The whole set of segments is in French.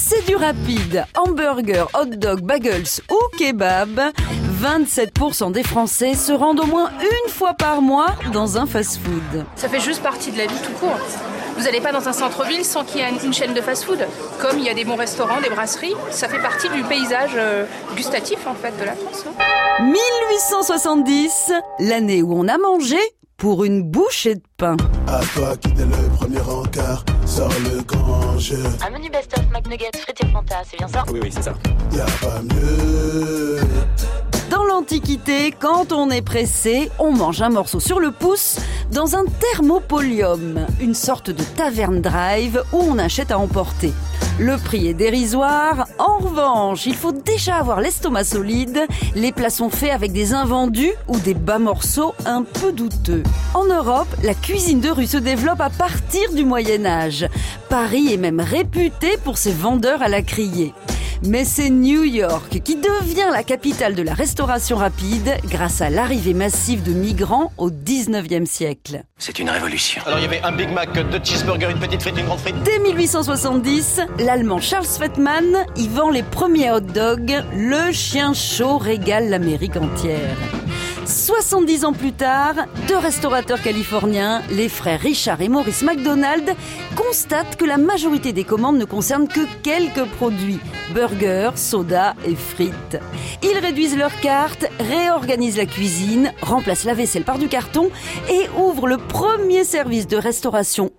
C'est du rapide. Hamburger, hot dog, bagels ou kebab. 27% des Français se rendent au moins une fois par mois dans un fast-food. Ça fait juste partie de la vie tout court. Vous n'allez pas dans un centre-ville sans qu'il y ait une chaîne de fast-food. Comme il y a des bons restaurants, des brasseries, ça fait partie du paysage euh, gustatif en fait de la France. 1870, l'année où on a mangé pour une bouchée de pain. À toi qui dès le premier encart sort le grand jeu. Un menu best-of McNuggets frites et Fanta, c'est bien ça Oui, oui, c'est ça. Y a pas mieux. Quand on est pressé, on mange un morceau sur le pouce dans un thermopolium, une sorte de taverne drive où on achète à emporter. Le prix est dérisoire. En revanche, il faut déjà avoir l'estomac solide. Les plats sont faits avec des invendus ou des bas morceaux un peu douteux. En Europe, la cuisine de rue se développe à partir du Moyen Âge. Paris est même réputé pour ses vendeurs à la criée. Mais c'est New York qui devient la capitale de la restauration rapide grâce à l'arrivée massive de migrants au 19e siècle. C'est une révolution. Alors il y avait un Big Mac, deux cheeseburgers, une petite frite, une grande frite. Dès 1870, l'Allemand Charles Fettmann y vend les premiers hot dogs. Le chien chaud régale l'Amérique entière. 70 ans plus tard, deux restaurateurs californiens, les frères Richard et Maurice McDonald, constatent que la majorité des commandes ne concernent que quelques produits burgers, soda et frites. Ils réduisent leur carte, réorganisent la cuisine, remplacent la vaisselle par du carton et ouvrent le premier service de restauration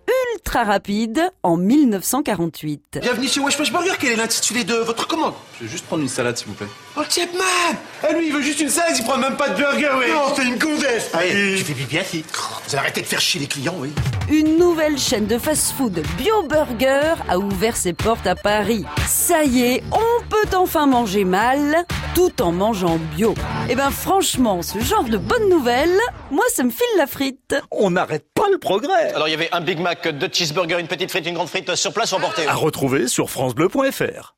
ultra rapide en 1948. Bienvenue chez Wesh Wesh Burger, quel est l'intitulé de votre commande? Je vais juste prendre une salade, s'il vous plaît. Oh man Eh lui il veut juste une salade, il prend même pas de burger, oui Non, c'est une gonzesse. Allez, tu fais bien si. Vous allez arrêter de faire chier les clients, oui Une nouvelle chaîne de fast-food Bio Burger a ouvert ses portes à Paris. Ça y est, on peut enfin manger mal tout en mangeant bio. Et ben franchement, ce genre de bonnes nouvelles, moi ça me file la frite. On n'arrête pas le progrès. Alors il y avait un Big Mac, deux cheeseburgers, une petite frite, une grande frite sur place ou emporté. À retrouver sur francebleu.fr.